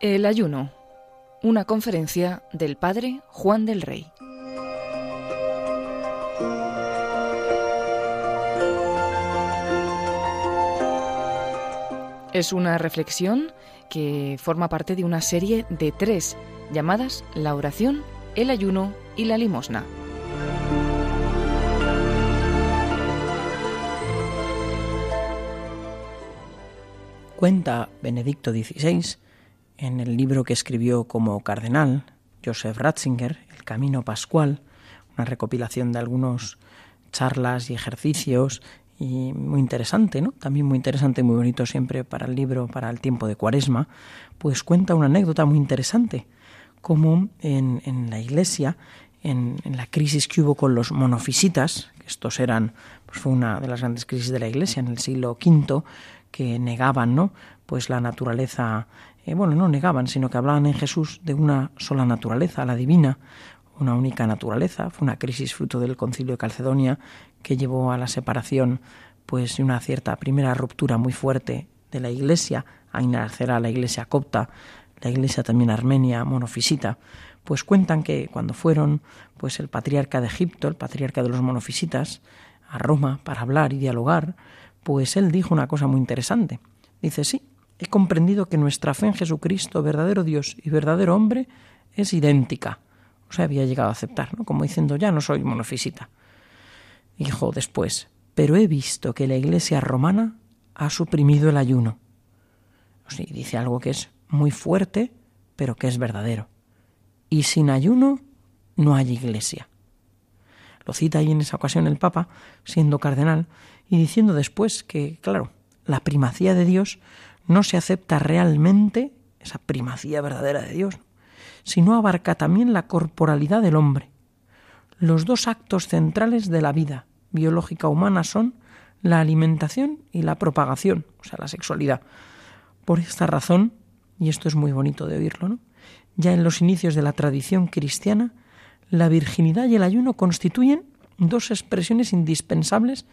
El ayuno. Una conferencia del padre Juan del Rey. Es una reflexión que forma parte de una serie de tres llamadas la oración, el ayuno y la limosna. Cuenta Benedicto XVI en el libro que escribió como cardenal, Joseph Ratzinger, El Camino Pascual, una recopilación de algunos charlas y ejercicios y muy interesante, ¿no? También muy interesante, muy bonito siempre para el libro, para el tiempo de Cuaresma, pues cuenta una anécdota muy interesante, como en, en la Iglesia, en, la crisis que hubo con los monofisitas, que estos eran, pues fue una de las grandes crisis de la Iglesia en el siglo V, que negaban, ¿no? Pues la naturaleza, eh, bueno, no negaban, sino que hablaban en Jesús de una sola naturaleza, la divina, una única naturaleza. Fue una crisis fruto del concilio de Calcedonia que llevó a la separación, pues, una cierta primera ruptura muy fuerte de la Iglesia, a nacer a la Iglesia copta, la Iglesia también armenia, monofisita, pues cuentan que cuando fueron, pues, el patriarca de Egipto, el patriarca de los monofisitas, a Roma para hablar y dialogar, pues él dijo una cosa muy interesante. Dice, sí, he comprendido que nuestra fe en Jesucristo, verdadero Dios y verdadero hombre, es idéntica. O sea, había llegado a aceptar, ¿no? Como diciendo, ya no soy monofisita. Dijo después, pero he visto que la Iglesia romana ha suprimido el ayuno. O sea, dice algo que es muy fuerte, pero que es verdadero. Y sin ayuno no hay iglesia. Lo cita ahí en esa ocasión el Papa, siendo cardenal, y diciendo después que, claro, la primacía de Dios no se acepta realmente, esa primacía verdadera de Dios, sino abarca también la corporalidad del hombre. Los dos actos centrales de la vida biológica humana son la alimentación y la propagación, o sea, la sexualidad. Por esta razón, y esto es muy bonito de oírlo, ¿no? Ya en los inicios de la tradición cristiana, la virginidad y el ayuno constituyen dos expresiones indispensables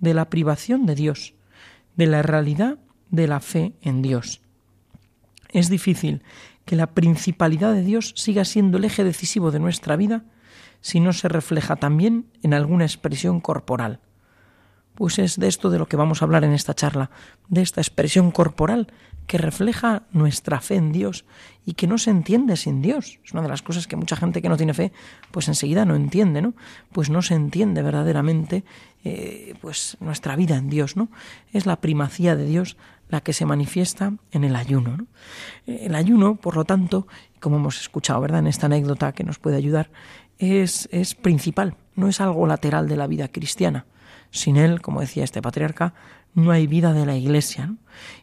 de la privación de Dios, de la realidad de la fe en Dios. Es difícil que la principalidad de Dios siga siendo el eje decisivo de nuestra vida si no se refleja también en alguna expresión corporal. Pues es de esto de lo que vamos a hablar en esta charla, de esta expresión corporal que refleja nuestra fe en Dios y que no se entiende sin Dios. Es una de las cosas que mucha gente que no tiene fe, pues enseguida no entiende, ¿no? Pues no se entiende verdaderamente, eh, pues nuestra vida en Dios, ¿no? Es la primacía de Dios la que se manifiesta en el ayuno. ¿no? El ayuno, por lo tanto, como hemos escuchado, ¿verdad? En esta anécdota que nos puede ayudar, es, es principal, no es algo lateral de la vida cristiana. Sin él, como decía este patriarca, no hay vida de la iglesia.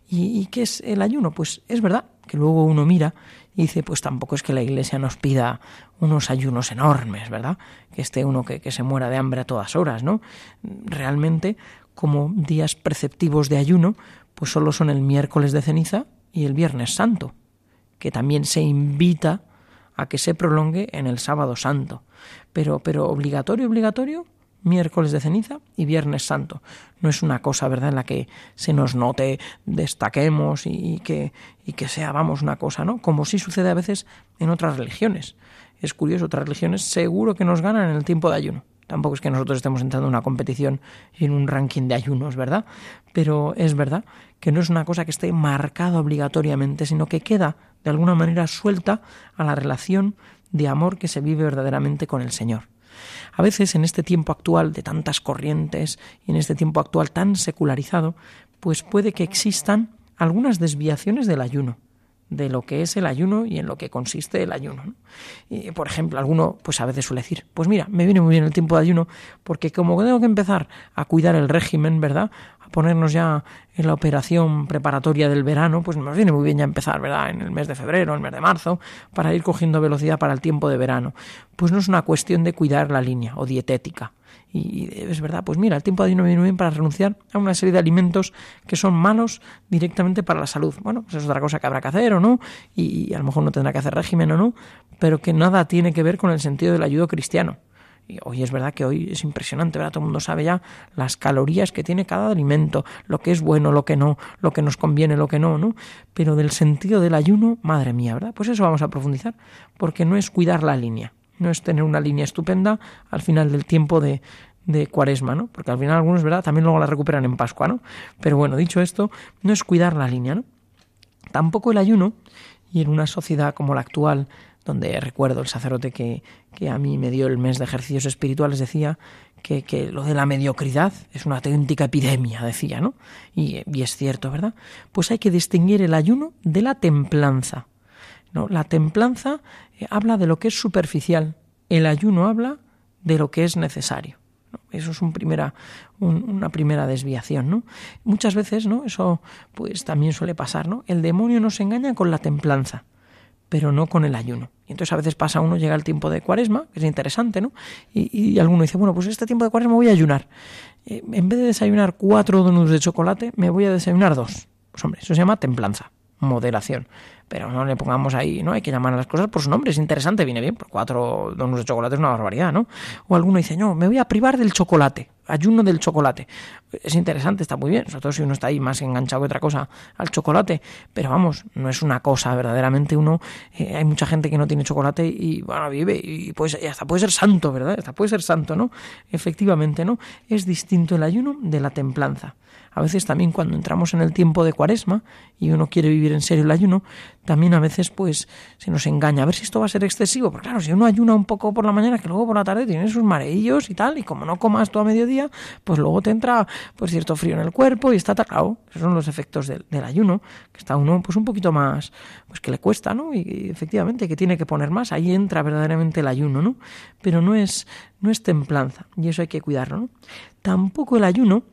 ¿Y, qué es el ayuno? Pues es verdad que luego uno mira y dice, pues tampoco es que la iglesia nos pida unos ayunos enormes, ¿verdad? Que esté uno que, que se muera de hambre a todas horas, ¿no? Realmente, como días preceptivos de ayuno, pues solo son el miércoles de ceniza y el viernes santo, que también se invita a que se prolongue en el sábado santo. Pero, pero obligatorio, obligatorio, miércoles de ceniza y viernes santo. No es una cosa, ¿verdad?, en la que se nos note, destaquemos y, que, y que sea, vamos, una cosa, ¿no? Como sí sucede a veces en otras religiones. Es curioso, otras religiones seguro que nos ganan en el tiempo de ayuno. Tampoco es que nosotros estemos entrando en una competición y en un ranking de ayunos, ¿verdad? Pero es verdad que no es una cosa que esté marcada obligatoriamente, sino que queda de alguna manera suelta a la relación de amor que se vive verdaderamente con el Señor. A veces en este tiempo actual de tantas corrientes y en este tiempo actual tan secularizado, pues puede que existan algunas desviaciones del ayuno de lo que es el ayuno y en lo que consiste el ayuno. Y, por ejemplo, alguno pues a veces suele decir, pues mira, me viene muy bien el tiempo de ayuno porque como tengo que empezar a cuidar el régimen, ¿verdad? Ponernos ya en la operación preparatoria del verano, pues nos viene muy bien ya empezar, ¿verdad? En el mes de febrero, en el mes de marzo, para ir cogiendo velocidad para el tiempo de verano. Pues no es una cuestión de cuidar la línea o dietética y es verdad, pues mira, el tiempo de ayuno viene bien para renunciar a una serie de alimentos que son malos directamente para la salud. Bueno, pues es otra cosa que habrá que hacer o no, y, a lo mejor no tendrá que hacer régimen o no, pero que nada tiene que ver con el sentido del ayudo cristiano. Hoy es verdad que hoy es impresionante, ¿verdad? Todo el mundo sabe ya las calorías que tiene cada alimento, lo que es bueno, lo que no, lo que nos conviene, lo que no, ¿no? Pero del sentido del ayuno, madre mía, ¿verdad? Pues eso vamos a profundizar, porque no es cuidar la línea, no es tener una línea estupenda al final del tiempo de, de cuaresma, ¿no? Porque al final algunos, ¿verdad? También luego la recuperan en Pascua, ¿no? Pero bueno, dicho esto, no es cuidar la línea, ¿no? Tampoco el ayuno, y en una sociedad como la actual, donde recuerdo el sacerdote que, que a mí me dio el mes de ejercicios espirituales, decía que, que, lo de la mediocridad es una auténtica epidemia, decía, ¿no? Y, y es cierto, ¿verdad? Pues hay que distinguir el ayuno de la templanza. ¿no? La templanza eh, habla de lo que es superficial, el ayuno habla de lo que es necesario. Eso es un primera, una primera desviación, ¿no? Muchas veces, ¿no? Eso pues también suele pasar, ¿no? El demonio nos engaña con la templanza, pero no con el ayuno. Y entonces a veces pasa uno, llega el tiempo de cuaresma, que es interesante, ¿no? Y, alguno dice, bueno, pues este tiempo de cuaresma voy a ayunar. Eh, en vez de desayunar cuatro donuts de chocolate, me voy a desayunar dos. Pues hombre, eso se llama templanza, moderación pero no le pongamos ahí, ¿no? Hay que llamar a las cosas por su nombre, es interesante, viene bien, por cuatro donos de chocolate es una barbaridad, ¿no? O alguno dice, no, me voy a privar del chocolate, ayuno del chocolate. Es interesante, está muy bien, sobre todo si uno está ahí más enganchado que otra cosa al chocolate, pero vamos, no es una cosa, verdaderamente uno, eh, hay mucha gente que no tiene chocolate y, bueno, vive y, pues, y hasta puede ser santo, ¿verdad? Hasta puede ser santo, ¿no? Efectivamente, ¿no? Es distinto el ayuno de la templanza. A veces también cuando entramos en el tiempo de cuaresma y uno quiere vivir en serio el ayuno, también a veces pues se nos engaña a ver si esto va a ser excesivo. Porque claro, si uno ayuna un poco por la mañana, que luego por la tarde tiene sus mareillos y tal, y como no comas todo a mediodía, pues luego te entra pues cierto frío en el cuerpo y está atacado. Esos son los efectos del, ayuno, que está uno pues un poquito más, pues que le cuesta, ¿no? Y, efectivamente que tiene que poner más, ahí entra verdaderamente el ayuno, ¿no? Pero no es, no es templanza, y eso hay que cuidarlo, ¿no? Tampoco el ayuno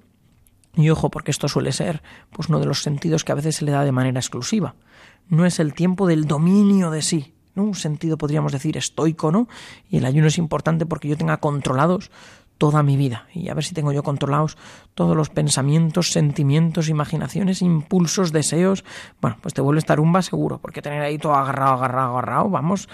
y ojo, porque esto suele ser pues uno de los sentidos que a veces se le da de manera exclusiva. No es el tiempo del dominio de sí, ¿no? Un sentido podríamos decir estoico, ¿no? Y el ayuno es importante porque yo tenga controlados toda mi vida y a ver si tengo yo controlados todos los pensamientos, sentimientos, imaginaciones, impulsos, deseos. Bueno, pues te vuelves tarumba seguro, porque tener ahí todo agarrado, agarrado, agarrado, vamos,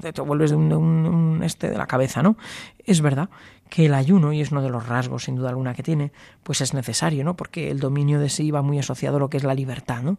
te, vuelves de un, este de la cabeza, ¿no? Es verdad que el ayuno, y es uno de los rasgos sin duda alguna que tiene, pues es necesario, ¿no? Porque el dominio de sí va muy asociado a lo que es la libertad, ¿no?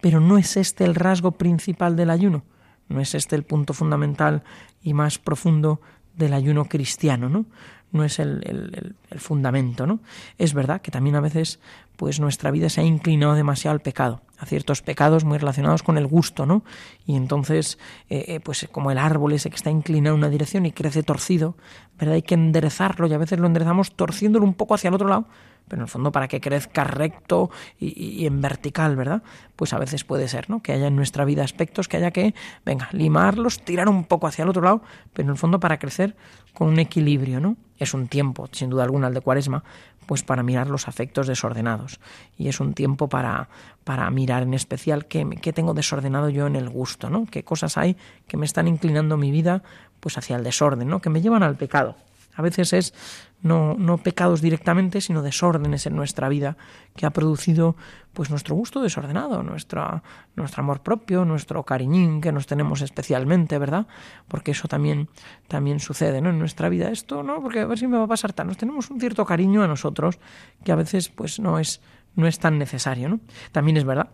Pero no es este el rasgo principal del ayuno, no es este el punto fundamental y más profundo del ayuno cristiano, ¿no? No es el, el, el, fundamento, ¿no? Es verdad que también a veces, pues nuestra vida se ha inclinado demasiado al pecado, a ciertos pecados muy relacionados con el gusto, ¿no? Y entonces, eh, eh, pues como el árbol ese que está inclinado en una dirección y crece torcido, ¿verdad? Hay que enderezarlo y a veces lo enderezamos torciéndolo un poco hacia el otro lado pero en el fondo para que crezca recto y, en vertical, ¿verdad? Pues a veces puede ser, ¿no? Que haya en nuestra vida aspectos que haya que, venga, limarlos, tirar un poco hacia el otro lado, pero en el fondo para crecer con un equilibrio, ¿no? Es un tiempo, sin duda alguna, el de Cuaresma, pues para mirar los afectos desordenados. Y es un tiempo para, para mirar en especial qué, qué tengo desordenado yo en el gusto, ¿no? Qué cosas hay que me están inclinando mi vida pues hacia el desorden, ¿no? Que me llevan al pecado. A veces es no, no pecados directamente, sino desórdenes en nuestra vida que ha producido pues nuestro gusto desordenado, nuestra, nuestro amor propio, nuestro cariñín que nos tenemos especialmente, ¿verdad? Porque eso también, también sucede, ¿no? En nuestra vida esto, ¿no? Porque a ver si me va a pasar tan. Nos tenemos un cierto cariño a nosotros que a veces pues no es, no es tan necesario, ¿no? También es verdad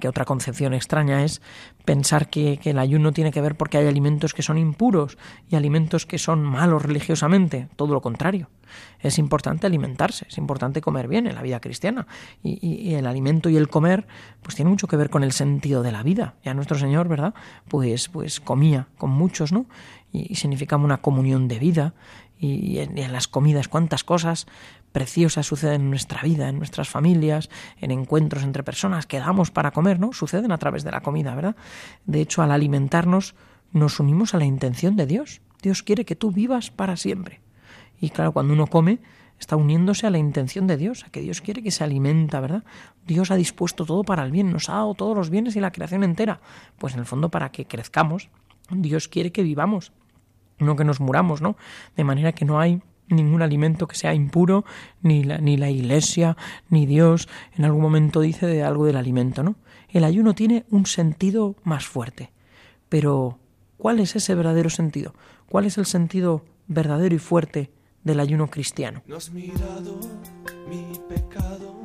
que otra concepción extraña es pensar que, el ayuno tiene que ver porque hay alimentos que son impuros y alimentos que son malos religiosamente. Todo lo contrario. Es importante alimentarse, es importante comer bien en la vida cristiana. Y, el alimento y el comer, pues tiene mucho que ver con el sentido de la vida. Ya nuestro Señor, ¿verdad? Pues, pues comía con muchos, ¿no? Y, significaba una comunión de vida. Y, y en las comidas, cuántas cosas preciosas suceden en nuestra vida, en nuestras familias, en encuentros entre personas que damos para comer, ¿no? Suceden a través de la comida, ¿verdad? De hecho, al alimentarnos nos unimos a la intención de Dios. Dios quiere que tú vivas para siempre. Y claro, cuando uno come, está uniéndose a la intención de Dios, a que Dios quiere que se alimenta, ¿verdad? Dios ha dispuesto todo para el bien, nos ha dado todos los bienes y la creación entera. Pues en el fondo para que crezcamos, Dios quiere que vivamos, no que nos muramos, ¿no? De manera que no hay ningún alimento que sea impuro, ni la, ni la iglesia, ni Dios en algún momento dice de algo del alimento, ¿no? El ayuno tiene un sentido más fuerte. Pero, ¿cuál es ese verdadero sentido? ¿Cuál es el sentido verdadero y fuerte del ayuno cristiano. No has mirado mi pecado,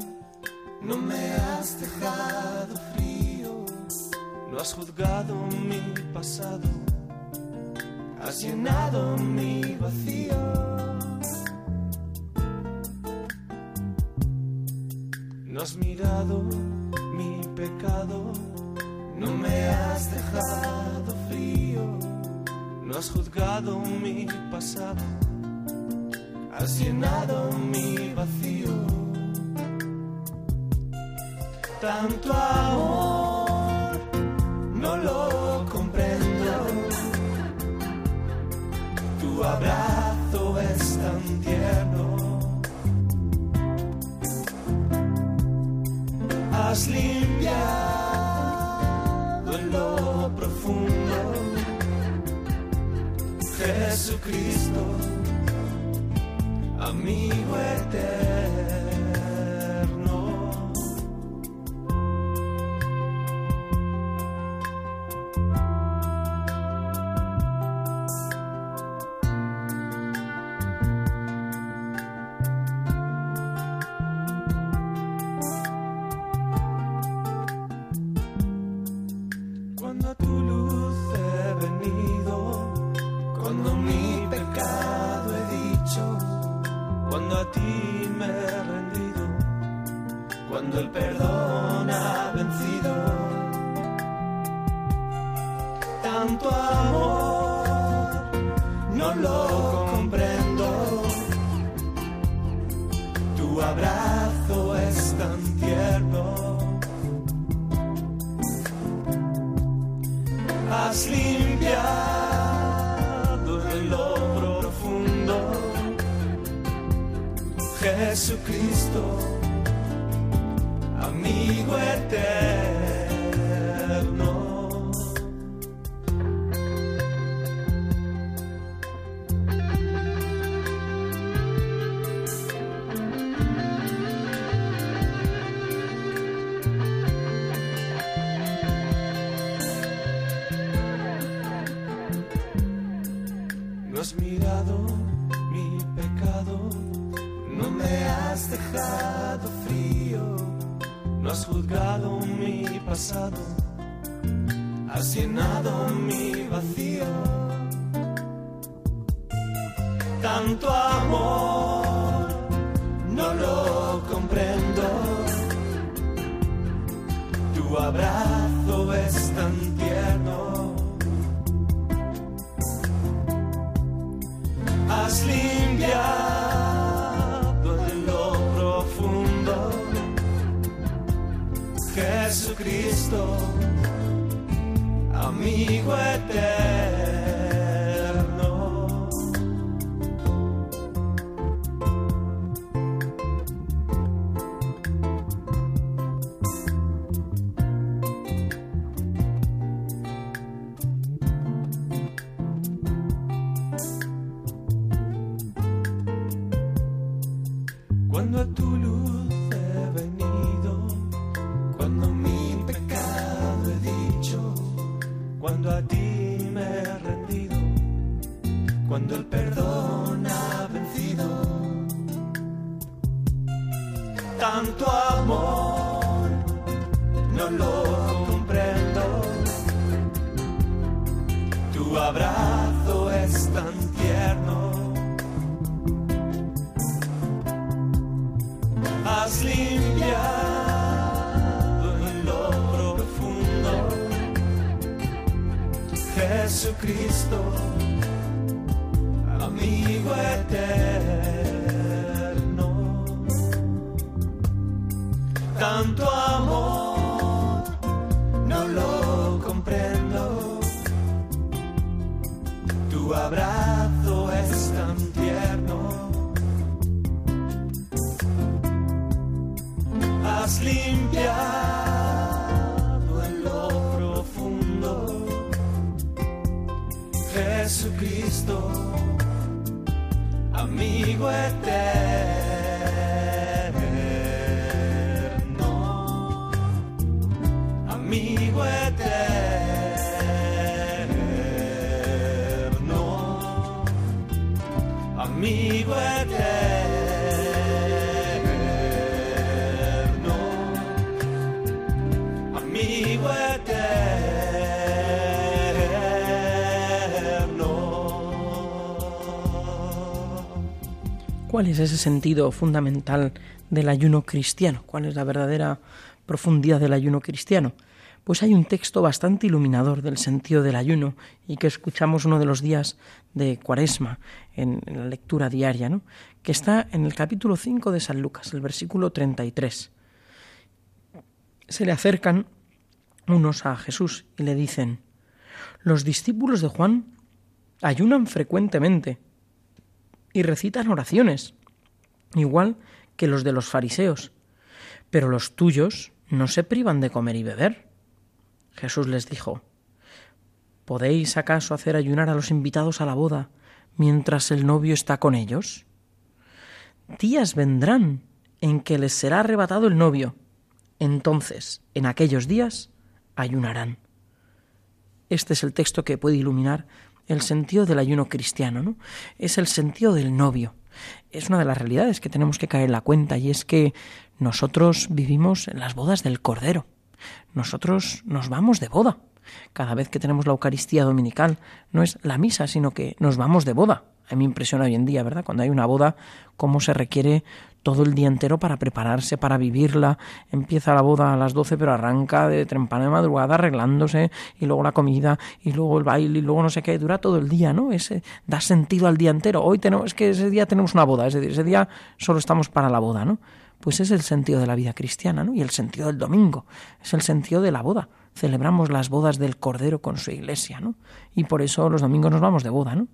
no me has dejado frío, no has juzgado mi pasado, has llenado mi vacío. No has mirado mi pecado, no me has dejado frío, no has juzgado mi pasado has llenado mi vacío. Tanto amor no lo comprendo. Tu abrazo Has limpiado en lo profundo. Jesucristo amigo eterno. No has juzgado mi pasado, has llenado mi amigo eterno. Tanto amor no lo comprendo. Tu abrazo es tan tierno. has limpiado en lo profundo. Jesucristo, conmigo eterno. ¿Cuál es ese sentido fundamental del ayuno cristiano? ¿Cuál es la verdadera profundidad del ayuno cristiano? Pues hay un texto bastante iluminador del sentido del ayuno y que escuchamos uno de los días de Cuaresma en, la lectura diaria, ¿no? que está en el capítulo 5 de San Lucas, el versículo 33 se le acercan unos a Jesús y le dicen, los discípulos de Juan ayunan frecuentemente y recitan oraciones, igual que los de los fariseos, pero los tuyos no se privan de comer y beber. Jesús les dijo, ¿Podéis acaso hacer ayunar a los invitados a la boda mientras el novio está con ellos? Días vendrán en que les será arrebatado el novio. Entonces, en aquellos días, ayunarán. Este es el texto que puede iluminar el sentido del ayuno cristiano, ¿no? Es el sentido del novio. Es una de las realidades que tenemos que caer en la cuenta y es que nosotros vivimos en las bodas del Cordero. Nosotros nos vamos de boda. Cada vez que tenemos la Eucaristía dominical no es la misa, sino que nos vamos de boda. A mí me impresiona hoy en día, ¿verdad? Cuando hay una boda, cómo se requiere todo el día entero para prepararse, para vivirla. Empieza la boda a las 12, pero arranca de trempana de madrugada arreglándose, y luego la comida, y luego el baile, y luego no sé qué, dura todo el día, ¿no? Ese da sentido al día entero. Hoy tenemos, es que ese día tenemos una boda, ese día solo estamos para la boda, ¿no? Pues es el sentido de la vida cristiana, ¿no? Y el sentido del domingo, es el sentido de la boda. Celebramos las bodas del Cordero con su iglesia, ¿no? Y por eso los domingos nos vamos de boda, ¿no?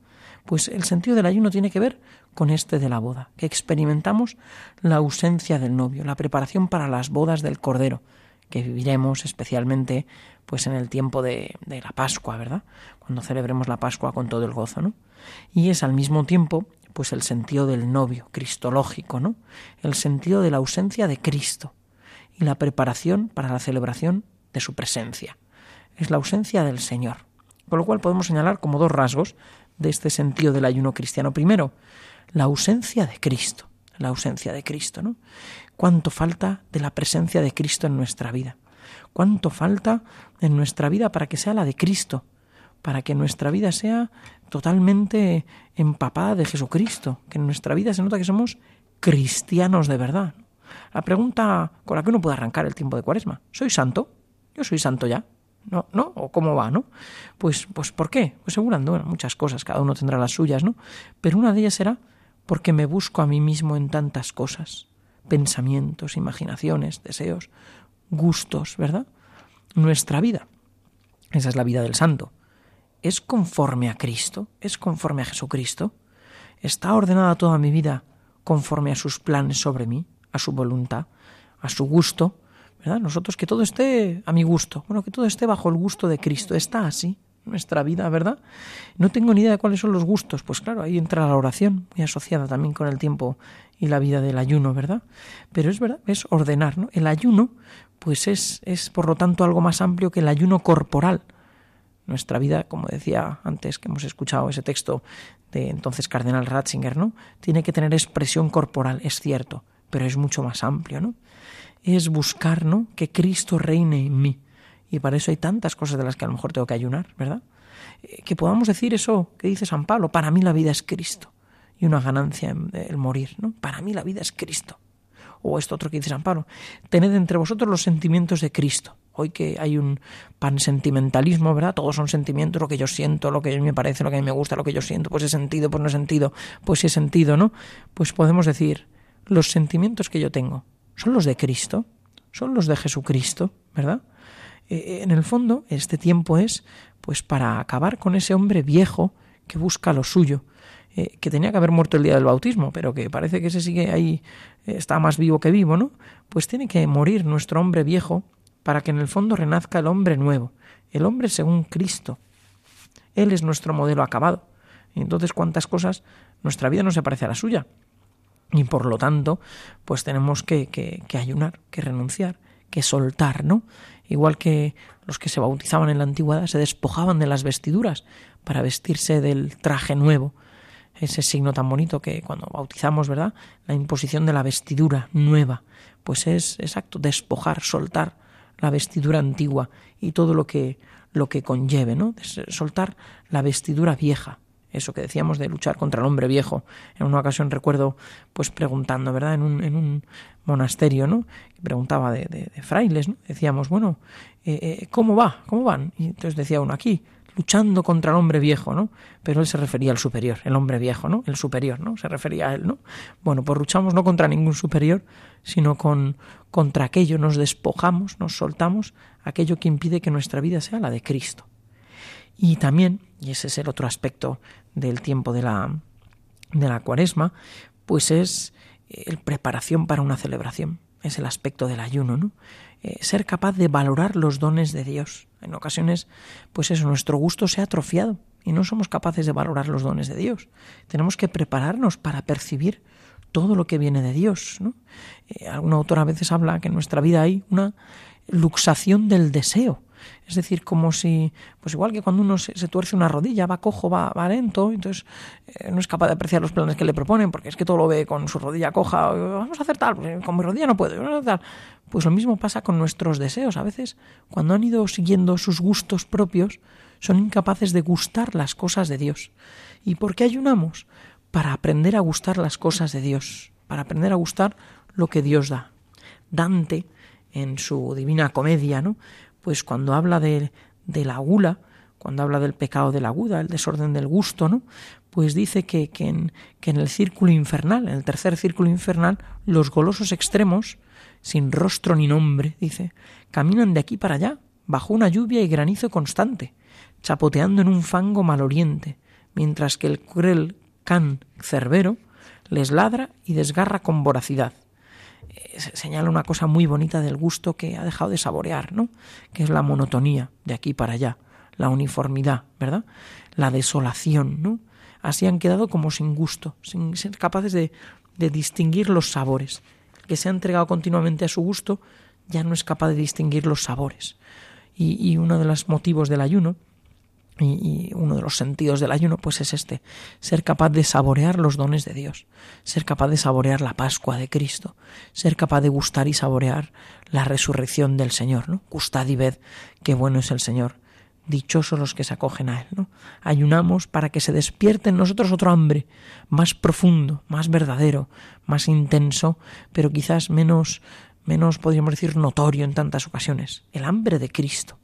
Pues el sentido del ayuno tiene que ver con este de la boda, que experimentamos la ausencia del novio, la preparación para las bodas del Cordero, que viviremos especialmente pues en el tiempo de, de la Pascua, ¿verdad? Cuando celebremos la Pascua con todo el gozo, ¿no? Y es al mismo tiempo pues el sentido del novio, cristológico, ¿no? El sentido de la ausencia de Cristo y la preparación para la celebración de su presencia. Es la ausencia del Señor. Con lo cual podemos señalar como dos rasgos de este sentido del ayuno cristiano. Primero, la ausencia de Cristo, la ausencia de Cristo, ¿no? Cuánto falta de la presencia de Cristo en nuestra vida. Cuánto falta en nuestra vida para que sea la de Cristo, para que nuestra vida sea totalmente empapada de Jesucristo, que en nuestra vida se nota que somos cristianos de verdad. La pregunta con la que uno puede arrancar el tiempo de Cuaresma, ¿soy santo? Yo soy santo ya. ¿No? ¿no? ¿O cómo va, no? Pues, pues ¿por qué? Pues segurando muchas cosas, cada uno tendrá las suyas, ¿no? Pero una de ellas será porque me busco a mí mismo en tantas cosas, pensamientos, imaginaciones, deseos, gustos, ¿verdad? Nuestra vida, esa es la vida del santo, es conforme a Cristo, es conforme a Jesucristo, está ordenada toda mi vida conforme a sus planes sobre mí, a su voluntad, a su gusto, nosotros que todo esté a mi gusto, bueno, que todo esté bajo el gusto de Cristo, está así nuestra vida, ¿verdad? No tengo ni idea de cuáles son los gustos, pues claro, ahí entra la oración, muy asociada también con el tiempo y la vida del ayuno, ¿verdad? Pero es verdad, es ordenar, ¿no? El ayuno, pues es, es por lo tanto algo más amplio que el ayuno corporal. Nuestra vida, como decía antes que hemos escuchado ese texto de entonces Cardenal Ratzinger, ¿no? Tiene que tener expresión corporal, es cierto, pero es mucho más amplio, ¿no? Es buscar, ¿no? Que Cristo reine en mí. Y para eso hay tantas cosas de las que a lo mejor tengo que ayunar, ¿verdad? Eh, que podamos decir eso que dice San Pablo, para mí la vida es Cristo. Y una ganancia el morir, ¿no? Para mí la vida es Cristo. O esto otro que dice San Pablo, tened entre vosotros los sentimientos de Cristo. Hoy que hay un pansentimentalismo, ¿verdad? Todos son sentimientos, lo que yo siento, lo que a mí me parece, lo que a mí me gusta, lo que yo siento, pues he sentido, pues no he sentido, pues he sentido, ¿no? Pues podemos decir, los sentimientos que yo tengo, son los de Cristo, son los de Jesucristo, ¿verdad? Eh, eh, en el fondo, este tiempo es pues para acabar con ese hombre viejo que busca lo suyo, eh, que tenía que haber muerto el día del bautismo, pero que parece que se sigue ahí, está más vivo que vivo, ¿no? Pues tiene que morir nuestro hombre viejo para que en el fondo renazca el hombre nuevo, el hombre según Cristo. Él es nuestro modelo acabado. Entonces, ¿cuántas cosas? Nuestra vida no se parece a la suya y por lo tanto, pues tenemos que, que, que, ayunar, que renunciar, que soltar, ¿no? Igual que los que se bautizaban en la antigüedad se despojaban de las vestiduras para vestirse del traje nuevo. Ese signo tan bonito que cuando bautizamos, ¿verdad? La imposición de la vestidura nueva. Pues es exacto, despojar, soltar la vestidura antigua y todo lo que, lo que conlleve, ¿no? Soltar la vestidura vieja. Eso que decíamos de luchar contra el hombre viejo. En una ocasión recuerdo, pues preguntando, ¿verdad? En un, en un monasterio, ¿no? Preguntaba de, de, frailes, ¿no? Decíamos, bueno, eh, eh, ¿cómo va? ¿Cómo van? Y entonces decía uno aquí, luchando contra el hombre viejo, ¿no? Pero él se refería al superior, el hombre viejo, ¿no? El superior, ¿no? Se refería a él, ¿no? Bueno, pues luchamos no contra ningún superior, sino con contra aquello, nos despojamos, nos soltamos, aquello que impide que nuestra vida sea la de Cristo. Y también, y ese es el otro aspecto del tiempo de la, de la cuaresma, pues es el preparación para una celebración. Es el aspecto del ayuno, ¿no? Eh, ser capaz de valorar los dones de Dios. En ocasiones, pues eso, nuestro gusto se ha atrofiado y no somos capaces de valorar los dones de Dios. Tenemos que prepararnos para percibir todo lo que viene de Dios. ¿no? Eh, algún autor a veces habla que en nuestra vida hay una luxación del deseo. Es decir, como si, pues igual que cuando uno se, tuerce una rodilla, va cojo, va, va lento, entonces eh, no es capaz de apreciar los planes que le proponen, porque es que todo lo ve con su rodilla coja, vamos a hacer tal, pues, con mi rodilla no puedo, vamos a hacer tal. Pues lo mismo pasa con nuestros deseos. A veces, cuando han ido siguiendo sus gustos propios, son incapaces de gustar las cosas de Dios. ¿Y por qué ayunamos? Para aprender a gustar las cosas de Dios, para aprender a gustar lo que Dios da. Dante, en su Divina Comedia, ¿no? Pues cuando habla de, la gula, cuando habla del pecado de la aguda, el desorden del gusto, ¿no? Pues dice que, que, en, que en el círculo infernal, en el tercer círculo infernal, los golosos extremos, sin rostro ni nombre, dice, caminan de aquí para allá, bajo una lluvia y granizo constante, chapoteando en un fango maloriente, mientras que el cruel can cerbero les ladra y desgarra con voracidad señala una cosa muy bonita del gusto que ha dejado de saborear, ¿no? Que es la monotonía de aquí para allá, la uniformidad, ¿verdad? La desolación, ¿no? Así han quedado como sin gusto, sin ser capaces de, distinguir los sabores. Que se ha entregado continuamente a su gusto ya no es capaz de distinguir los sabores. Y uno de los motivos del ayuno y, uno de los sentidos del ayuno pues es este, ser capaz de saborear los dones de Dios, ser capaz de saborear la Pascua de Cristo, ser capaz de gustar y saborear la resurrección del Señor, ¿no? Gustad y ved qué bueno es el Señor. Dichosos los que se acogen a Él, ¿no? Ayunamos para que se despierte en nosotros otro hambre, más profundo, más verdadero, más intenso, pero quizás menos, menos podríamos decir notorio en tantas ocasiones. El hambre de Cristo.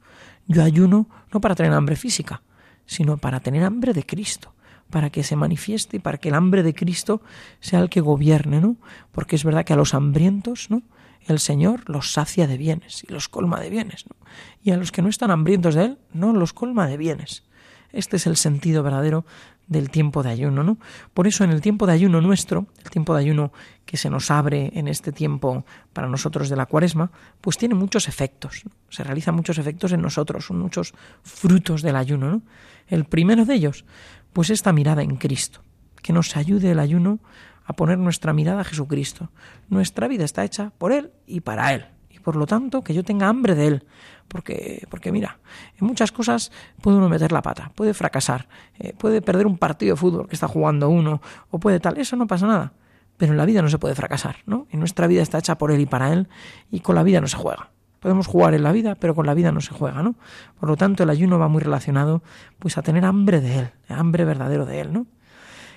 Yo ayuno no para tener hambre física, sino para tener hambre de Cristo, para que se manifieste y para que el hambre de Cristo sea el que gobierne, ¿no? Porque es verdad que a los hambrientos, ¿no? El Señor los sacia de bienes y los colma de bienes, ¿no? Y a los que no están hambrientos de Él, no los colma de bienes. Este es el sentido verdadero del tiempo de ayuno, ¿no? Por eso en el tiempo de ayuno nuestro, el tiempo de ayuno que se nos abre en este tiempo para nosotros de la cuaresma, pues tiene muchos efectos, se realizan muchos efectos en nosotros, son muchos frutos del ayuno, ¿no? El primero de ellos, pues esta mirada en Cristo, que nos ayude el ayuno a poner nuestra mirada a Jesucristo. Nuestra vida está hecha por Él y para Él por lo tanto que yo tenga hambre de él. Porque, porque mira, en muchas cosas puede uno meter la pata, puede fracasar, eh, puede perder un partido de fútbol que está jugando uno, o puede tal, eso no pasa nada. Pero en la vida no se puede fracasar, ¿no? En nuestra vida está hecha por él y para él, y con la vida no se juega. Podemos jugar en la vida, pero con la vida no se juega, ¿no? Por lo tanto, el ayuno va muy relacionado pues a tener hambre de él, hambre verdadero de él, ¿no?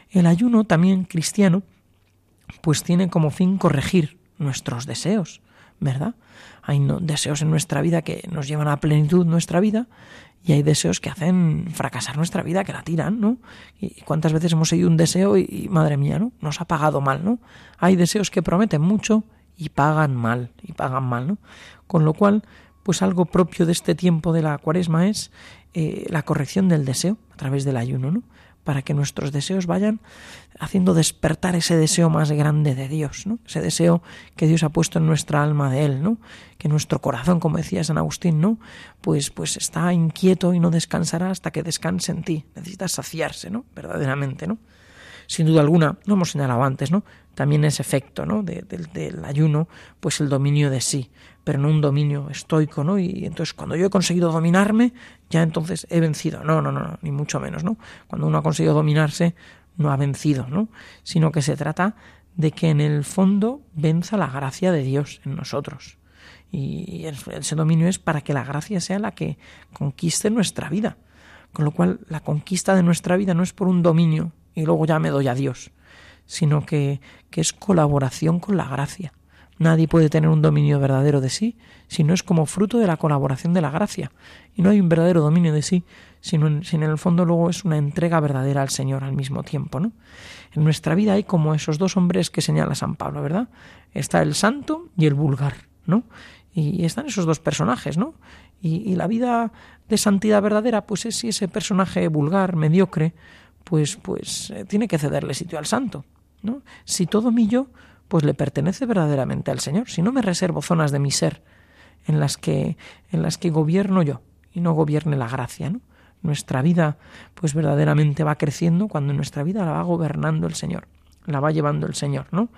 El ayuno también cristiano pues tiene como fin corregir nuestros deseos, ¿verdad? Hay deseos en nuestra vida que nos llevan a plenitud nuestra vida y hay deseos que hacen fracasar nuestra vida, que la tiran, ¿no? Y cuántas veces hemos seguido un deseo y, madre mía, ¿no? Nos ha pagado mal, ¿no? Hay deseos que prometen mucho y pagan mal, y pagan mal, ¿no? Con lo cual, pues algo propio de este tiempo de la cuaresma es eh, la corrección del deseo a través del ayuno, ¿no? Para que nuestros deseos vayan haciendo despertar ese deseo más grande de Dios, ¿no? Ese deseo que Dios ha puesto en nuestra alma de él, ¿no? Que nuestro corazón, como decía San Agustín, ¿no? Pues pues está inquieto y no descansará hasta que descanse en ti. Necesita saciarse, ¿no? Verdaderamente, ¿no? Sin duda alguna, no hemos señalado antes, ¿no? También ese efecto, ¿no? del ayuno, pues el dominio de sí pero no un dominio estoico, ¿no? Y entonces cuando yo he conseguido dominarme, ya entonces he vencido. No, no, no, ni mucho menos, ¿no? Cuando uno ha conseguido dominarse, no ha vencido, ¿no? Sino que se trata de que en el fondo venza la gracia de Dios en nosotros. Y ese dominio es para que la gracia sea la que conquiste nuestra vida. Con lo cual, la conquista de nuestra vida no es por un dominio y luego ya me doy a Dios, sino que, que es colaboración con la gracia. Nadie puede tener un dominio verdadero de sí si no es como fruto de la colaboración de la gracia. Y no hay un verdadero dominio de sí sino en, el fondo luego es una entrega verdadera al Señor al mismo tiempo. ¿no? En nuestra vida hay como esos dos hombres que señala San Pablo, ¿verdad? Está el santo y el vulgar, ¿no? Y están esos dos personajes, ¿no? Y, la vida de santidad verdadera, pues es si ese personaje vulgar, mediocre, pues, pues eh, tiene que cederle sitio al santo, ¿no? Si todo mi yo pues le pertenece verdaderamente al Señor. Si no me reservo zonas de mi ser en las que, en las que gobierno yo y no gobierne la gracia, ¿no? Nuestra vida, pues verdaderamente va creciendo cuando nuestra vida la va gobernando el Señor, la va llevando el Señor, ¿no?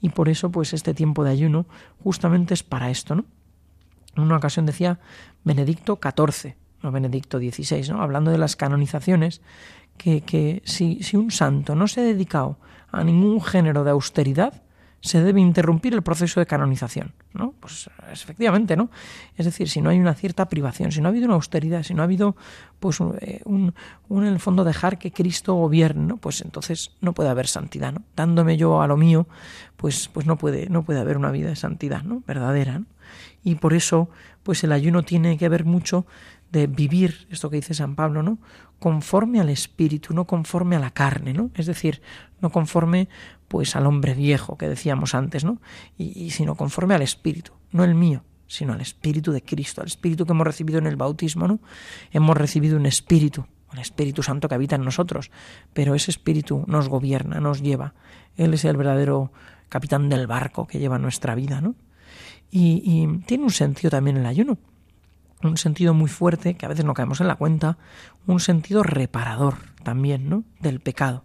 Y por eso, pues este tiempo de ayuno justamente es para esto, ¿no? En una ocasión decía Benedicto XIV, no Benedicto XVI, ¿no? Hablando de las canonizaciones, que, que si, si un santo no se ha dedicado a ningún género de austeridad, se debe interrumpir el proceso de canonización, ¿no? Pues efectivamente, ¿no? Es decir, si no hay una cierta privación, si no ha habido una austeridad, si no ha habido, pues, eh, un, un en el fondo dejar que Cristo gobierne, ¿no? Pues entonces no puede haber santidad, ¿no? Dándome yo a lo mío, pues, pues no puede, no puede haber una vida de santidad, ¿no? Verdadera. Y por eso, pues el ayuno tiene que ver mucho de vivir, esto que dice San Pablo, ¿no? Conforme al espíritu, no conforme a la carne, ¿no? Es decir, no conforme pues al hombre viejo que decíamos antes, ¿no? Y, sino conforme al espíritu, no el mío, sino al espíritu de Cristo, al espíritu que hemos recibido en el bautismo, ¿no? Hemos recibido un espíritu, un Espíritu Santo que habita en nosotros, pero ese espíritu nos gobierna, nos lleva. Él es el verdadero capitán del barco que lleva nuestra vida, ¿no? Y, y tiene un sentido también el ayuno, un sentido muy fuerte que a veces no caemos en la cuenta, un sentido reparador también, ¿no? Del pecado.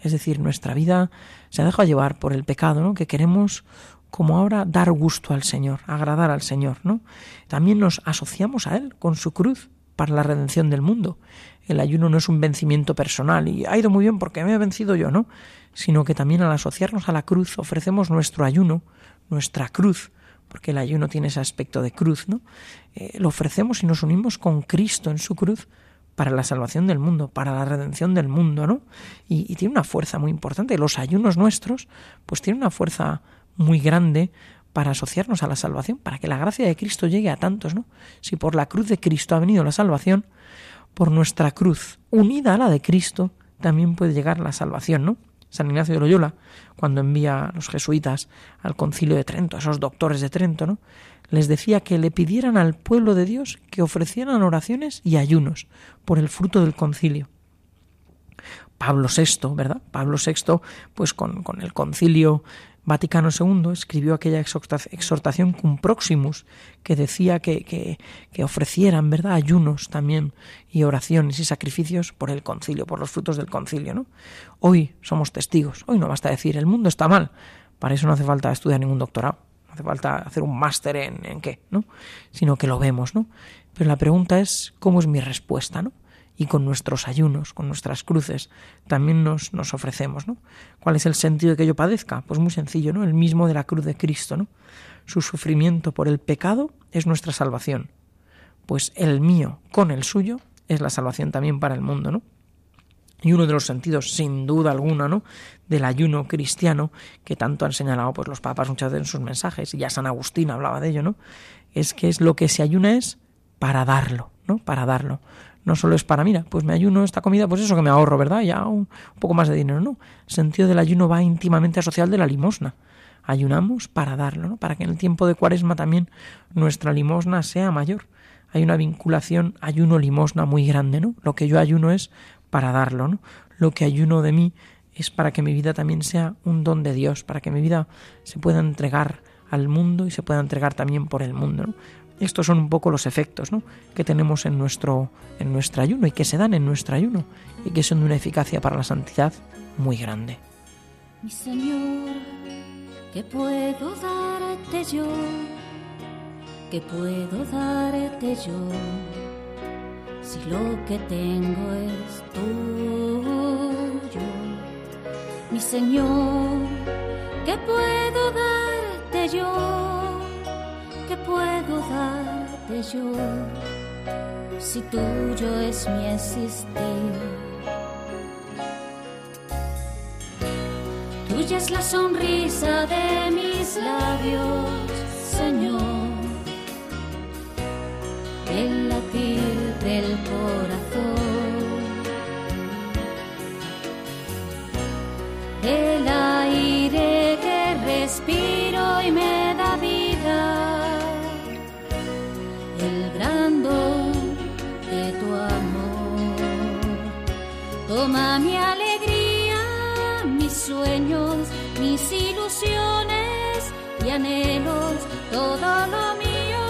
Es decir, nuestra vida se ha dejado llevar por el pecado, ¿no? Que queremos como ahora dar gusto al Señor, agradar al Señor, ¿no? También nos asociamos a Él con su cruz para la redención del mundo. El ayuno no es un vencimiento personal y ha ido muy bien porque me he vencido yo, ¿no? Sino que también al asociarnos a la cruz ofrecemos nuestro ayuno, nuestra cruz, porque el ayuno tiene ese aspecto de cruz, ¿no? Eh, lo ofrecemos y nos unimos con Cristo en su cruz para la salvación del mundo, para la redención del mundo, ¿no? Y, tiene una fuerza muy importante. Los ayunos nuestros, pues tienen una fuerza muy grande para asociarnos a la salvación, para que la gracia de Cristo llegue a tantos, ¿no? Si por la cruz de Cristo ha venido la salvación, por nuestra cruz, unida a la de Cristo, también puede llegar la salvación, ¿no? San Ignacio de Loyola, cuando envía a los jesuitas al concilio de Trento, a esos doctores de Trento, ¿no? les decía que le pidieran al pueblo de Dios que ofrecieran oraciones y ayunos por el fruto del concilio. Pablo VI, ¿verdad? Pablo VI, pues con, con el concilio Vaticano II escribió aquella exhortación cum proximus que decía que, que, que, ofrecieran, ¿verdad?, ayunos también y oraciones y sacrificios por el concilio, por los frutos del concilio, ¿no? Hoy somos testigos, hoy no basta decir el mundo está mal, para eso no hace falta estudiar ningún doctorado hace falta hacer un máster en, en qué, ¿no? Sino que lo vemos, ¿no? Pero la pregunta es, ¿cómo es mi respuesta, ¿no? Y con nuestros ayunos, con nuestras cruces, también nos, nos ofrecemos, ¿no? ¿Cuál es el sentido de que yo padezca? Pues muy sencillo, ¿no? El mismo de la cruz de Cristo, ¿no? Su sufrimiento por el pecado es nuestra salvación. Pues el mío con el suyo es la salvación también para el mundo, ¿no? Y uno de los sentidos, sin duda alguna, ¿no? del ayuno cristiano, que tanto han señalado pues, los papas muchas veces en sus mensajes, y ya San Agustín hablaba de ello, ¿no? Es que es lo que se ayuna es para darlo, ¿no? Para darlo. No solo es para, mira, pues me ayuno esta comida, pues eso que me ahorro, ¿verdad? Ya un, poco más de dinero, ¿no? El sentido del ayuno va íntimamente asociado de la limosna. Ayunamos para darlo, ¿no? Para que en el tiempo de cuaresma también nuestra limosna sea mayor. Hay una vinculación ayuno-limosna muy grande, ¿no? Lo que yo ayuno es para darlo, ¿no? Lo que ayuno de mí es para que mi vida también sea un don de Dios, para que mi vida se pueda entregar al mundo y se pueda entregar también por el mundo. ¿no? Estos son un poco los efectos ¿no? que tenemos en nuestro, en nuestro ayuno y que se dan en nuestro ayuno y que son de una eficacia para la santidad muy grande. Mi Señor, ¿qué puedo darte yo? ¿Qué puedo darte yo? si lo que tengo es tuyo. Mi Señor, ¿qué puedo darte yo? ¿Qué puedo darte yo? si tuyo es mi existir. Tuya es la sonrisa de mis labios, Señor, anhelos, todo lo mío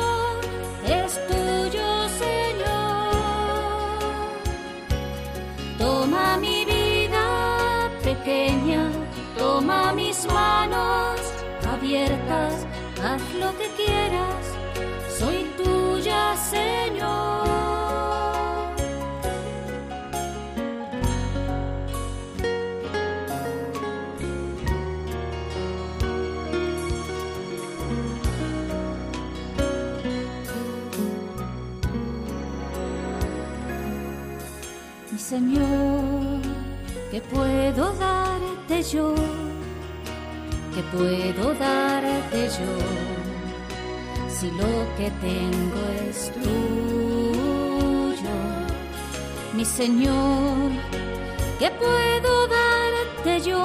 es tuyo, Señor. Toma mi vida pequeña, toma mis manos puedo darte yo? ¿Qué puedo darte yo? Si lo que tengo es tuyo. Mi Señor, ¿qué puedo darte yo?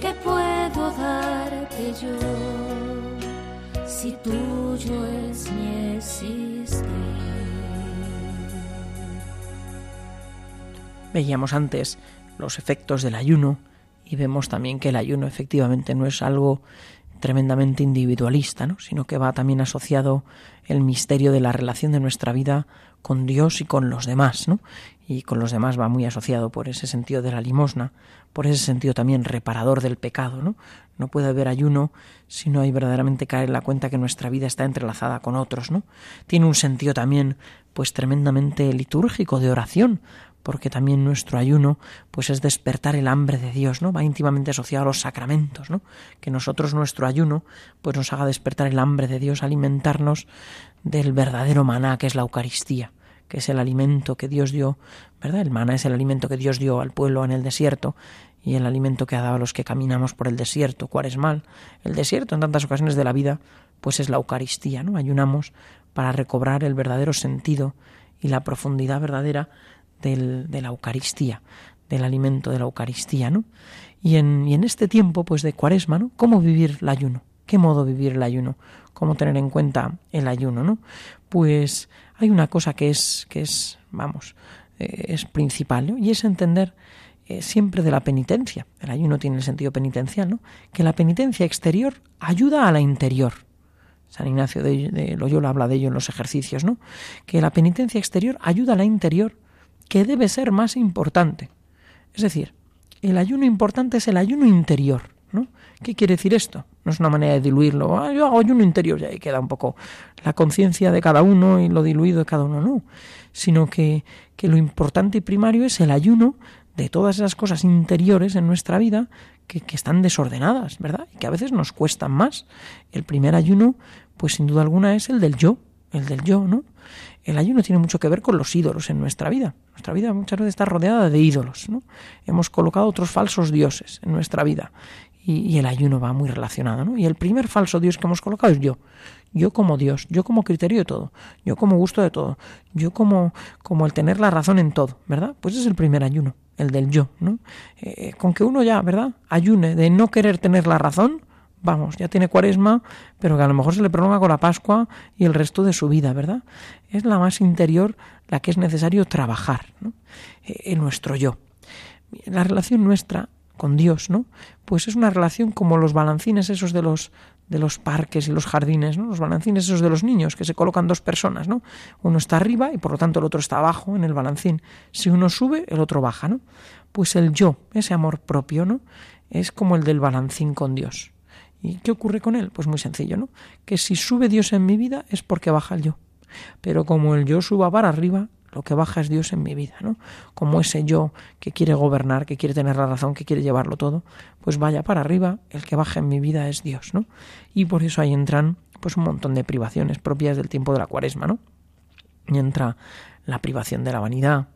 ¿Qué puedo darte yo? Si tuyo es mi existir. Veíamos antes los efectos del ayuno y vemos también que el ayuno efectivamente no es algo tremendamente individualista, ¿no? sino que va también asociado el misterio de la relación de nuestra vida con Dios y con los demás, ¿no? Y con los demás va muy asociado por ese sentido de la limosna, por ese sentido también reparador del pecado, ¿no? No puede haber ayuno si no hay verdaderamente caer en la cuenta que nuestra vida está entrelazada con otros, ¿no? Tiene un sentido también pues tremendamente litúrgico de oración, porque también nuestro ayuno pues es despertar el hambre de Dios, ¿no? Va íntimamente asociado a los sacramentos, ¿no? Que nosotros nuestro ayuno pues nos haga despertar el hambre de Dios, alimentarnos del verdadero maná que es la Eucaristía, que es el alimento que Dios dio, ¿verdad? El maná es el alimento que Dios dio al pueblo en el desierto y el alimento que ha dado a los que caminamos por el desierto, ¿cuál es mal? El desierto en tantas ocasiones de la vida pues es la Eucaristía, ¿no? Ayunamos para recobrar el verdadero sentido y la profundidad verdadera del, de la Eucaristía, del alimento de la Eucaristía, ¿no? Y en, y en este tiempo, pues de Cuaresma, ¿no? ¿Cómo vivir el ayuno? ¿Qué modo vivir el ayuno? ¿Cómo tener en cuenta el ayuno, no? Pues hay una cosa que es, que es, vamos, eh, es principal. Y es entender eh, siempre de la penitencia. El ayuno tiene el sentido penitencial, ¿no? Que la penitencia exterior ayuda a la interior. San Ignacio de, de Loyola habla de ello en los ejercicios, ¿no? Que la penitencia exterior ayuda a la interior que debe ser más importante. Es decir, el ayuno importante es el ayuno interior. ¿no? ¿Qué quiere decir esto? No es una manera de diluirlo. Ah, yo hago ayuno interior y ahí queda un poco la conciencia de cada uno y lo diluido de cada uno. No, sino que, que lo importante y primario es el ayuno de todas esas cosas interiores en nuestra vida que, que, están desordenadas, ¿verdad? Y que a veces nos cuestan más. El primer ayuno, pues sin duda alguna, es el del yo, el del yo, ¿no? El ayuno tiene mucho que ver con los ídolos en nuestra vida. Nuestra vida muchas veces está rodeada de ídolos, ¿no? Hemos colocado otros falsos dioses en nuestra vida y, el ayuno va muy relacionado, ¿no? Y el primer falso dios que hemos colocado es yo. Yo como Dios, yo como criterio de todo, yo como gusto de todo, yo como, como el tener la razón en todo, ¿verdad? Pues es el primer ayuno, el del yo, ¿no? Eh, con que uno ya, ¿verdad? Ayune de no querer tener la razón, vamos, ya tiene cuaresma, pero que a lo mejor se le prolonga con la Pascua y el resto de su vida, ¿verdad? Es la más interior la que es necesario trabajar, ¿no? Eh, en nuestro yo. La relación nuestra con Dios, ¿no? Pues es una relación como los balancines esos de los de los parques y los jardines, ¿no? Los balancines esos de los niños que se colocan dos personas, ¿no? Uno está arriba y por lo tanto el otro está abajo en el balancín. Si uno sube, el otro baja, ¿no? Pues el yo, ese amor propio, ¿no? Es como el del balancín con Dios. ¿Y qué ocurre con él? Pues muy sencillo, ¿no? Que si sube Dios en mi vida es porque baja el yo. Pero como el yo suba para arriba, lo que baja es Dios en mi vida, ¿no? Como ese yo que quiere gobernar, que quiere tener la razón, que quiere llevarlo todo, pues vaya para arriba, el que baja en mi vida es Dios, ¿no? Y por eso ahí entran pues un montón de privaciones propias del tiempo de la cuaresma, ¿no? Y entra la privación de la vanidad,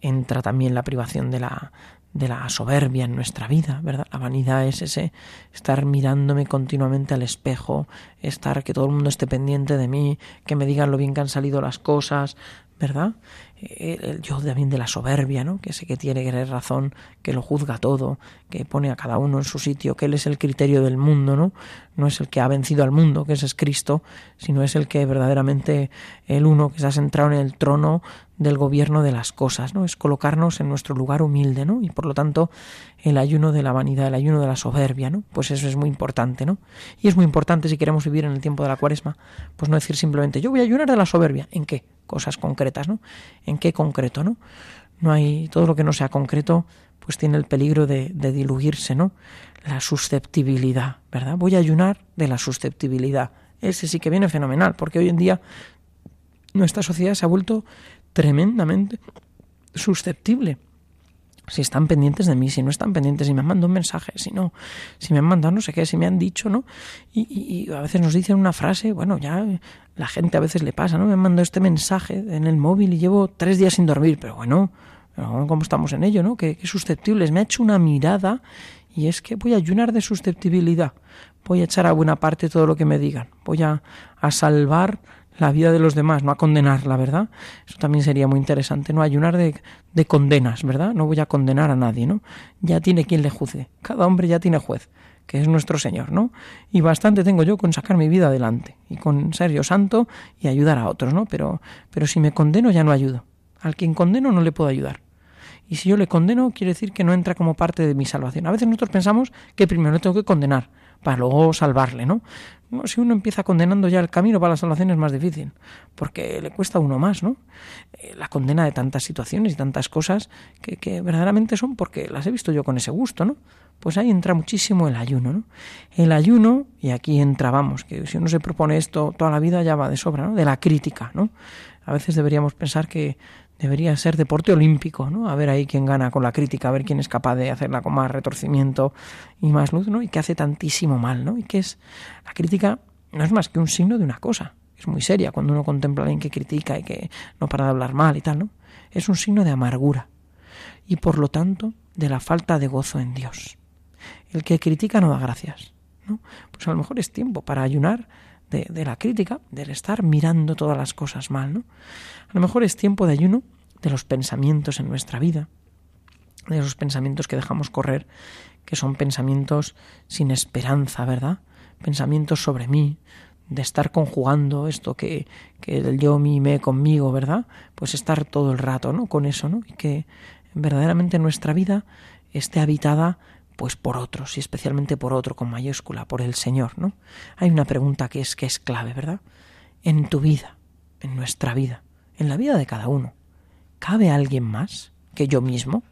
entra también la privación de la, de la soberbia en nuestra vida, ¿verdad? La vanidad es ese estar mirándome continuamente al espejo, estar que todo el mundo esté pendiente de mí, que me digan lo bien que han salido las cosas, ¿verdad? El, yo también de la soberbia, ¿no? Que ese que tiene que razón, que lo juzga todo, que pone a cada uno en su sitio, que él es el criterio del mundo, ¿no? No es el que ha vencido al mundo, que ese es Cristo, sino es el que verdaderamente el uno que se ha centrado en el trono del gobierno de las cosas, ¿no? Es colocarnos en nuestro lugar humilde, ¿no? Y por lo tanto, el ayuno de la vanidad, el ayuno de la soberbia, ¿no? Pues eso es muy importante, ¿no? Y es muy importante si queremos vivir en el tiempo de la cuaresma, pues no decir simplemente yo voy a ayunar de la soberbia, ¿en qué? cosas concretas, ¿no? ¿En qué concreto, no? No hay todo lo que no sea concreto, pues tiene el peligro de, de diluirse, ¿no? La susceptibilidad, ¿verdad? Voy a ayunar de la susceptibilidad. Ese sí que viene fenomenal, porque hoy en día nuestra sociedad se ha vuelto tremendamente susceptible si están pendientes de mí, si no están pendientes, si me han mandado un mensaje, si no, si me han mandado no sé qué, si me han dicho, ¿no? Y, a veces nos dicen una frase, bueno, ya la gente a veces le pasa, ¿no? Me han mandado este mensaje en el móvil y llevo tres días sin dormir, pero bueno, ¿cómo estamos en ello, no? Qué, susceptibles. Me ha hecho una mirada y es que voy a ayunar de susceptibilidad. Voy a echar a buena parte todo lo que me digan. Voy a, a salvar la vida de los demás, no a condenar, la verdad. Eso también sería muy interesante, no ayunar de, de condenas, ¿verdad? No voy a condenar a nadie, ¿no? Ya tiene quien le juzgue. Cada hombre ya tiene juez, que es nuestro Señor, ¿no? Y bastante tengo yo con sacar mi vida adelante y con ser yo santo y ayudar a otros, ¿no? Pero, pero si me condeno ya no ayudo. Al quien condeno no le puedo ayudar. Y si yo le condeno, quiere decir que no entra como parte de mi salvación. A veces nosotros pensamos que primero le tengo que condenar para luego salvarle, ¿no? si uno empieza condenando ya el camino para la salvación es más difícil, porque le cuesta a uno más, ¿no? Eh, la condena de tantas situaciones y tantas cosas que, que, verdaderamente son porque las he visto yo con ese gusto, ¿no? Pues ahí entra muchísimo el ayuno, ¿no? El ayuno, y aquí entra, vamos, que si uno se propone esto toda la vida ya va de sobra, ¿no? De la crítica, ¿no? A veces deberíamos pensar que debería ser deporte olímpico, ¿no? A ver ahí quién gana con la crítica, a ver quién es capaz de hacerla con más retorcimiento y más luz, ¿no? Y que hace tantísimo mal, ¿no? Y que es la crítica no es más que un signo de una cosa. Es muy seria cuando uno contempla a alguien que critica y que no para de hablar mal y tal, ¿no? Es un signo de amargura y por lo tanto de la falta de gozo en Dios. El que critica no da gracias, ¿no? Pues a lo mejor es tiempo para ayunar de, la crítica, del estar mirando todas las cosas mal, ¿no? A lo mejor es tiempo de ayuno de los pensamientos en nuestra vida, de esos pensamientos que dejamos correr, que son pensamientos sin esperanza, ¿verdad? Pensamientos sobre mí, de estar conjugando esto que, que el yo, mi, me conmigo, ¿verdad? Pues estar todo el rato, ¿no? Con eso, ¿no? Y que verdaderamente nuestra vida esté habitada pues por otros y especialmente por otro con mayúscula, por el Señor, ¿no? Hay una pregunta que es que es clave, ¿verdad? En tu vida, en nuestra vida, en la vida de cada uno, ¿cabe alguien más que yo mismo?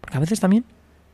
Porque a veces también,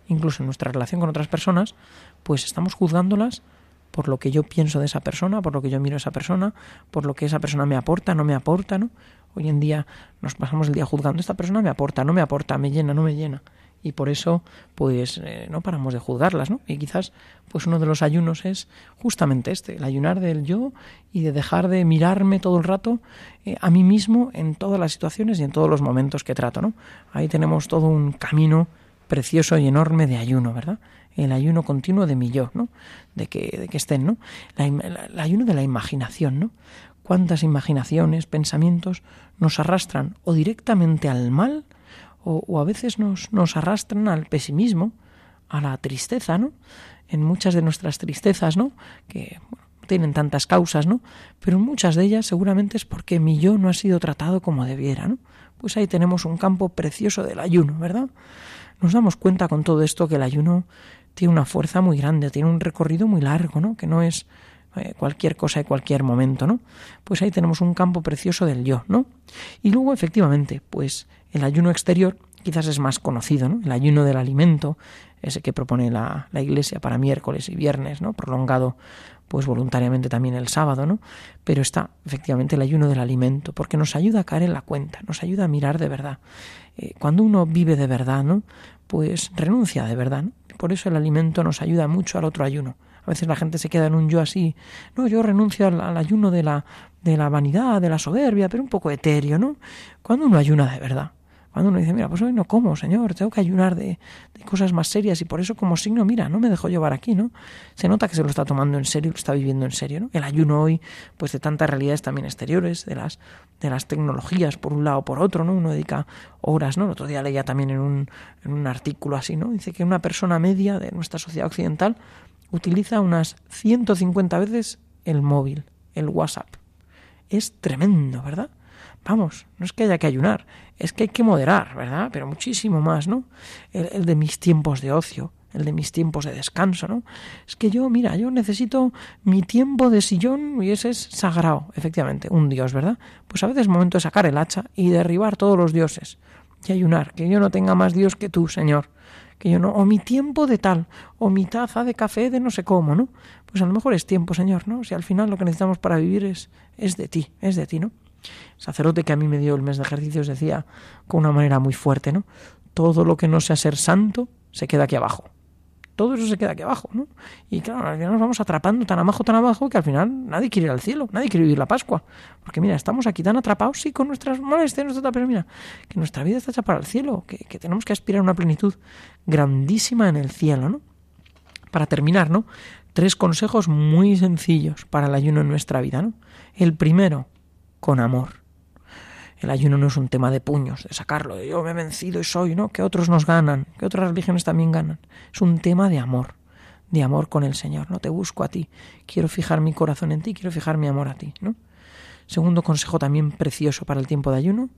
incluso en nuestra relación con otras personas, pues estamos juzgándolas por lo que yo pienso de esa persona, por lo que yo miro a esa persona, por lo que esa persona me aporta, no me aporta, ¿no? Hoy en día nos pasamos el día juzgando, esta persona me aporta, no me aporta, me llena, no me llena y por eso pues eh, no paramos de juzgarlas, ¿no? Y quizás pues uno de los ayunos es justamente este, el ayunar del yo y de dejar de mirarme todo el rato eh, a mí mismo en todas las situaciones y en todos los momentos que trato, ¿no? Ahí tenemos todo un camino precioso y enorme de ayuno, ¿verdad? El ayuno continuo de mi yo, ¿no? De que, de que estén, ¿no? el ayuno de la imaginación, ¿no? Cuántas imaginaciones, pensamientos nos arrastran o directamente al mal o, a veces nos, nos arrastran al pesimismo, a la tristeza, ¿no? En muchas de nuestras tristezas, ¿no? Que tienen tantas causas, ¿no? Pero muchas de ellas seguramente es porque mi yo no ha sido tratado como debiera, ¿no? Pues ahí tenemos un campo precioso del ayuno, ¿verdad? Nos damos cuenta con todo esto que el ayuno tiene una fuerza muy grande, tiene un recorrido muy largo, ¿no? Que no es eh, cualquier cosa y cualquier momento, ¿no? Pues ahí tenemos un campo precioso del yo, ¿no? Y luego, efectivamente, pues el ayuno exterior quizás es más conocido, ¿no? El ayuno del alimento, ese que propone la, Iglesia para miércoles y viernes, ¿no? Prolongado pues voluntariamente también el sábado, ¿no? Pero está efectivamente el ayuno del alimento, porque nos ayuda a caer en la cuenta, nos ayuda a mirar de verdad. Eh, cuando uno vive de verdad, ¿no? Pues renuncia de verdad, ¿no? Por eso el alimento nos ayuda mucho al otro ayuno. A veces la gente se queda en un yo así. No, yo renuncio al, ayuno de la, de la vanidad, de la soberbia, pero un poco etéreo, ¿no? Cuando uno ayuna de verdad. Cuando uno dice, mira, pues hoy no como, Señor, tengo que ayunar de, cosas más serias y por eso como signo, mira, no me dejo llevar aquí, ¿no? Se nota que se lo está tomando en serio, lo está viviendo en serio, ¿no? El ayuno hoy, pues de tantas realidades también exteriores, de las, de las tecnologías por un lado o por otro, ¿no? Uno dedica horas, ¿no? El otro día leía también en un, en un artículo así, ¿no? Dice que una persona media de nuestra sociedad occidental utiliza unas 150 veces el móvil, el WhatsApp. Es tremendo, ¿verdad? Vamos, no es que haya que ayunar, es que hay que moderar, ¿verdad? Pero muchísimo más, ¿no? El, de mis tiempos de ocio, el de mis tiempos de descanso, ¿no? Es que yo, mira, yo necesito mi tiempo de sillón y ese es sagrado, efectivamente, un dios, ¿verdad? Pues a veces es momento de sacar el hacha y derribar todos los dioses y ayunar, que yo no tenga más dios que tú, Señor. Que yo no, o mi tiempo de tal, o mi taza de café de no sé cómo, ¿no? Pues a lo mejor es tiempo, Señor, ¿no? Si al final lo que necesitamos para vivir es, es de ti, es de ti, ¿no? sacerdote que a mí me dio el mes de ejercicios decía con una manera muy fuerte, ¿no? Todo lo que no sea ser santo se queda aquí abajo. Todo eso se queda aquí abajo, ¿no? Y claro, al final nos vamos atrapando tan abajo, tan abajo, que al final nadie quiere ir al cielo, nadie quiere vivir la Pascua. Porque mira, estamos aquí tan atrapados, sí, con nuestras molestias, nuestra, pero mira, que nuestra vida está hecha para el cielo, que, que tenemos que aspirar a una plenitud grandísima en el cielo, ¿no? Para terminar, ¿no? Tres consejos muy sencillos para el ayuno en nuestra vida, ¿no? El primero, con amor. El ayuno no es un tema de puños, de sacarlo, de yo me he vencido y soy, ¿no? Que otros nos ganan, que otras religiones también ganan. Es un tema de amor, de amor con el Señor, ¿no? Te busco a ti, quiero fijar mi corazón en ti, quiero fijar mi amor a ti, ¿no? Segundo consejo también precioso para el tiempo de ayuno,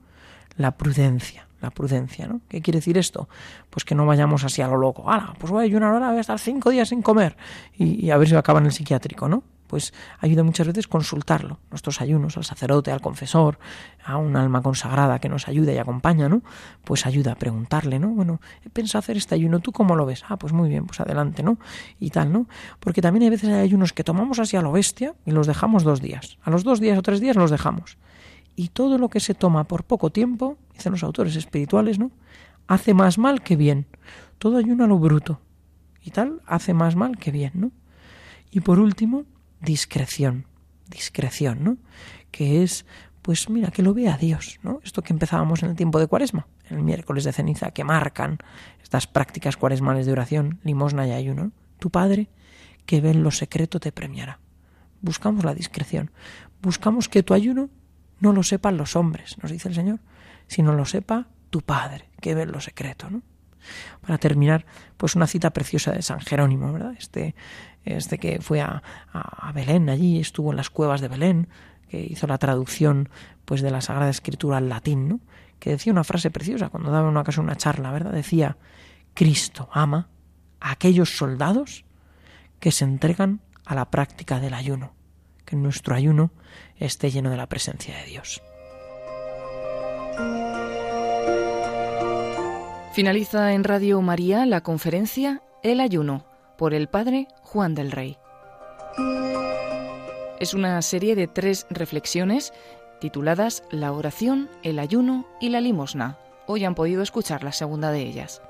la prudencia, la prudencia, ¿no? ¿Qué quiere decir esto? Pues que no vayamos así a lo loco. ¡Hala! Pues voy a ayunar ahora, voy a estar cinco días sin comer y, y a ver si acaba en el psiquiátrico, ¿no? Pues ayuda muchas veces consultarlo, nuestros ayunos, al sacerdote, al confesor, a un alma consagrada que nos ayuda y acompaña, ¿no? Pues ayuda a preguntarle, ¿no? Bueno, he pensado hacer este ayuno, ¿tú cómo lo ves? Ah, pues muy bien, pues adelante, ¿no? Y tal, ¿no? Porque también hay veces hay ayunos que tomamos así a lo bestia y los dejamos dos días. A los dos días o tres días los dejamos. Y todo lo que se toma por poco tiempo, dicen los autores espirituales, ¿no? Hace más mal que bien. Todo ayuno a lo bruto. Y tal, hace más mal que bien, ¿no? Y por último, discreción, discreción, ¿no? Que es, pues mira, que lo vea Dios, ¿no? Esto que empezábamos en el tiempo de Cuaresma, el miércoles de ceniza, que marcan estas prácticas cuaresmales de oración, limosna y ayuno. Tu Padre, que ve en lo secreto, te premiará. Buscamos la discreción. Buscamos que tu ayuno no lo sepan los hombres, nos dice el Señor, sino lo sepa tu Padre, que ve en lo secreto, ¿no? Para terminar, pues una cita preciosa de San Jerónimo, ¿verdad? Este este que fue a, Belén allí, estuvo en las cuevas de Belén, que hizo la traducción pues de la Sagrada Escritura al latín, ¿no? que decía una frase preciosa cuando daba una ocasión una charla, ¿verdad? Decía, Cristo ama a aquellos soldados que se entregan a la práctica del ayuno, que nuestro ayuno esté lleno de la presencia de Dios. Finaliza en Radio María la conferencia El ayuno por el padre Juan del Rey. Es una serie de tres reflexiones tituladas La oración, el ayuno y la limosna. Hoy han podido escuchar la segunda de ellas.